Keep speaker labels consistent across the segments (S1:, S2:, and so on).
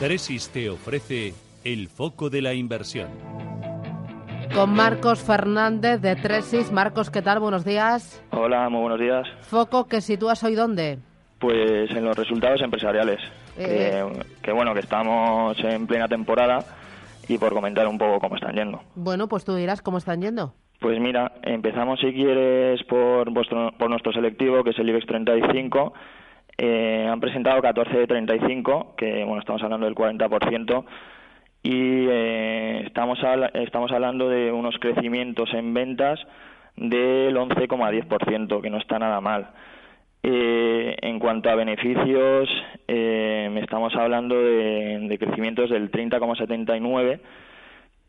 S1: Tresis te ofrece el foco de la inversión.
S2: Con Marcos Fernández de Tresis. Marcos, ¿qué tal? Buenos días.
S3: Hola, muy buenos días.
S2: Foco que sitúas hoy dónde?
S3: Pues en los resultados empresariales. Que,
S2: Eh.
S3: que bueno, que estamos en plena temporada y por comentar un poco cómo están yendo.
S2: Bueno, pues tú dirás cómo están yendo.
S3: Pues mira, empezamos si quieres por, vuestro, por nuestro selectivo, que es el IBEX 35. Eh, han presentado 14 de 35, que bueno, estamos hablando del 40%, y eh, estamos, habla- estamos hablando de unos crecimientos en ventas del 11,10%, que no está nada mal. Eh, en cuanto a beneficios, eh, estamos hablando de, de crecimientos del 30,79%,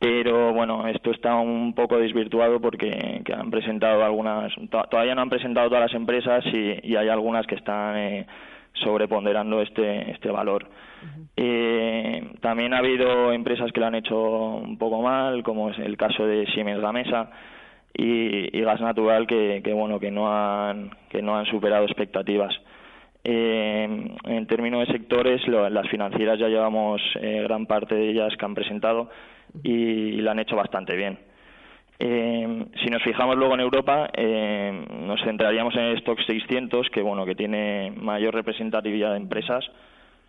S3: pero bueno, esto está un poco desvirtuado porque que han presentado algunas, to- todavía no han presentado todas las empresas y, y hay algunas que están eh, sobreponderando este, este valor. Eh, también ha habido empresas que lo han hecho un poco mal, como es el caso de Siemens Gamesa y, y Gas Natural, que, que bueno, que no han, que no han superado expectativas. Eh, en términos de sectores, lo- las financieras ya llevamos eh, gran parte de ellas que han presentado y, la han hecho bastante bien. Eh, si nos fijamos luego en Europa, eh, nos centraríamos en el stock 600, que bueno, que tiene mayor representatividad de empresas.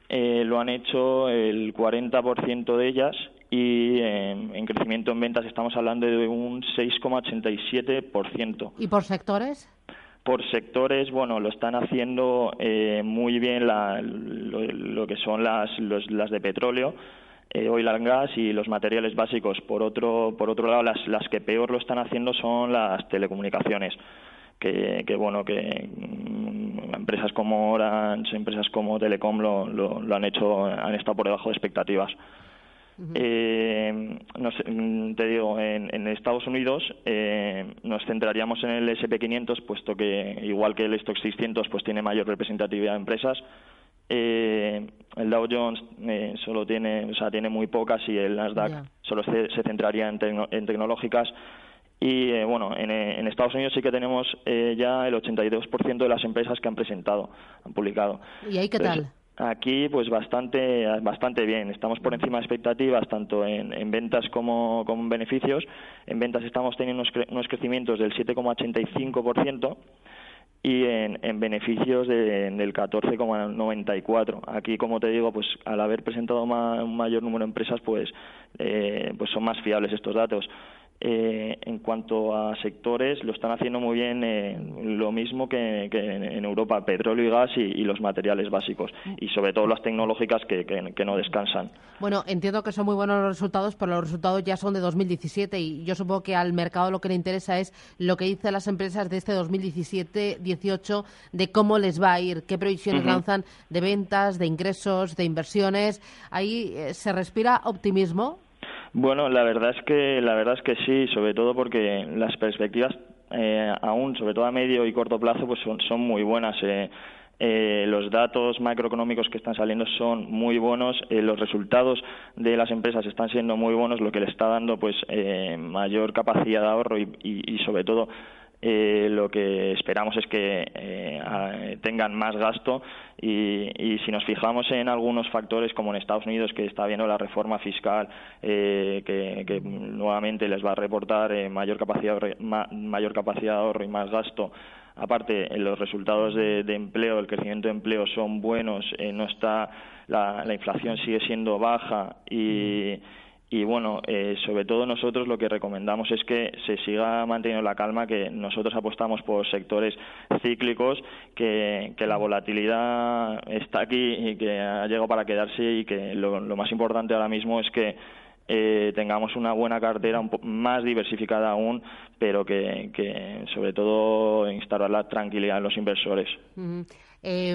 S3: Eh, lo han hecho el 40% de ellas y eh, en crecimiento en ventas estamos hablando de un 6,87%.
S2: ¿Y por sectores?
S3: Por sectores, bueno, lo están haciendo eh, muy bien la- lo, lo que son las, los- las de petróleo, eh, oil and gas y los materiales básicos. Por otro, por otro lado, las, las que peor lo están haciendo son las telecomunicaciones. Que, que bueno, que mm, empresas como Orange, empresas como Telecom lo, lo, lo han hecho, han estado por debajo de expectativas. Eh, no sé, mm, te digo, en, en Estados Unidos eh, nos centraríamos en el SP500, puesto que igual que el Stock 600, pues tiene mayor representatividad de empresas. Eh, el Dow Jones eh, solo tiene, o sea, tiene muy pocas y el Nasdaq solo se, se centraría en, tecno- en tecnológicas. Y eh, bueno, en, en Estados Unidos sí que tenemos eh, ya el 82% de las empresas que han presentado, han publicado.
S2: ¿Y ahí qué
S3: Entonces,
S2: tal?
S3: Aquí, pues bastante, bastante bien. Estamos por encima de expectativas, tanto en, en ventas como, como en beneficios. En ventas estamos teniendo unos, cre- unos crecimientos del 7,85% y en, en beneficios de- del 14,94. Aquí, como te digo, pues al haber presentado un mayor número de empresas, pues, eh, pues son más fiables estos datos. Eh, cuanto a sectores, lo están haciendo muy bien, eh, lo mismo que, que en en Europa, petróleo y gas y, y los materiales básicos, y sobre todo las tecnológicas que, que- que no descansan.
S2: Bueno, entiendo que son muy buenos los resultados, pero los resultados ya son de 2017 y yo supongo que al mercado lo que le interesa es lo que dicen las empresas de este 2017-18 de cómo les va a ir, qué previsiones lanzan de ventas, de ingresos, de inversiones. Ahí eh, se respira optimismo.
S3: Bueno, la verdad es que la verdad es que sí, sobre todo porque las perspectivas eh, aún, sobre todo a medio y corto plazo, pues son, muy buenas. eh. Eh, los datos macroeconómicos que están saliendo son muy buenos, eh, los resultados de las empresas están siendo muy buenos, lo que le está dando pues eh, mayor capacidad de ahorro y, y- y sobre todo eh, lo que esperamos es que eh, tengan más gasto y, y si nos fijamos en algunos factores como en Estados Unidos que está viendo la reforma fiscal eh, que, nuevamente les va a reportar eh, mayor capacidad mayor capacidad de ahorro y más gasto aparte los resultados de, de empleo el crecimiento de empleo son buenos eh, no está la, la inflación sigue siendo baja y y bueno, eh, sobre todo nosotros lo que recomendamos es que se siga manteniendo la calma, que nosotros apostamos por sectores cíclicos, que, la volatilidad está aquí y que ha llegado para quedarse y que lo, más importante ahora mismo es que eh, tengamos una buena cartera un po- más diversificada aún, pero que, sobre todo instaurar la tranquilidad en los inversores.
S2: Eh,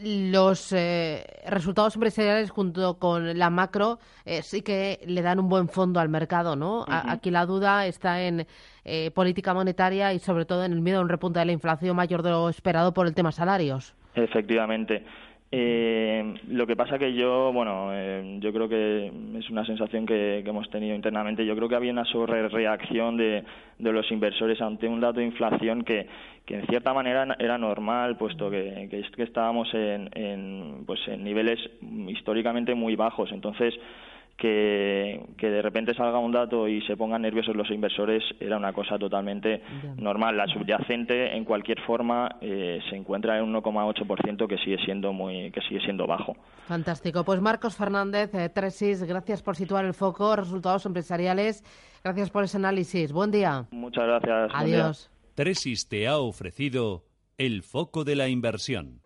S2: los eh, resultados empresariales junto con la macro eh, sí que le dan un buen fondo al mercado, ¿no? aquí la duda está en eh, política monetaria y sobre todo en el miedo a un repunte de la inflación mayor de lo esperado por el tema salarios.
S3: Efectivamente. Eh, lo que pasa que yo, bueno, eh, yo creo que es una sensación que, hemos tenido internamente. Yo creo que había una sobrereacción de, de los inversores ante un dato de inflación que, que en cierta manera era normal, puesto que, que, que estábamos en, en, pues en niveles históricamente muy bajos. Entonces, que, de repente salga un dato y se pongan nerviosos los inversores era una cosa totalmente normal. La subyacente, en cualquier forma, eh, se encuentra en un 1,8% que sigue siendo muy que sigue siendo bajo.
S2: Fantástico. Pues Marcos Fernández, eh, Tresis, gracias por situar el foco, resultados empresariales. Gracias por ese análisis. Buen día.
S3: Muchas gracias.
S2: Adiós.
S1: Tresis te ha ofrecido el foco de la inversión.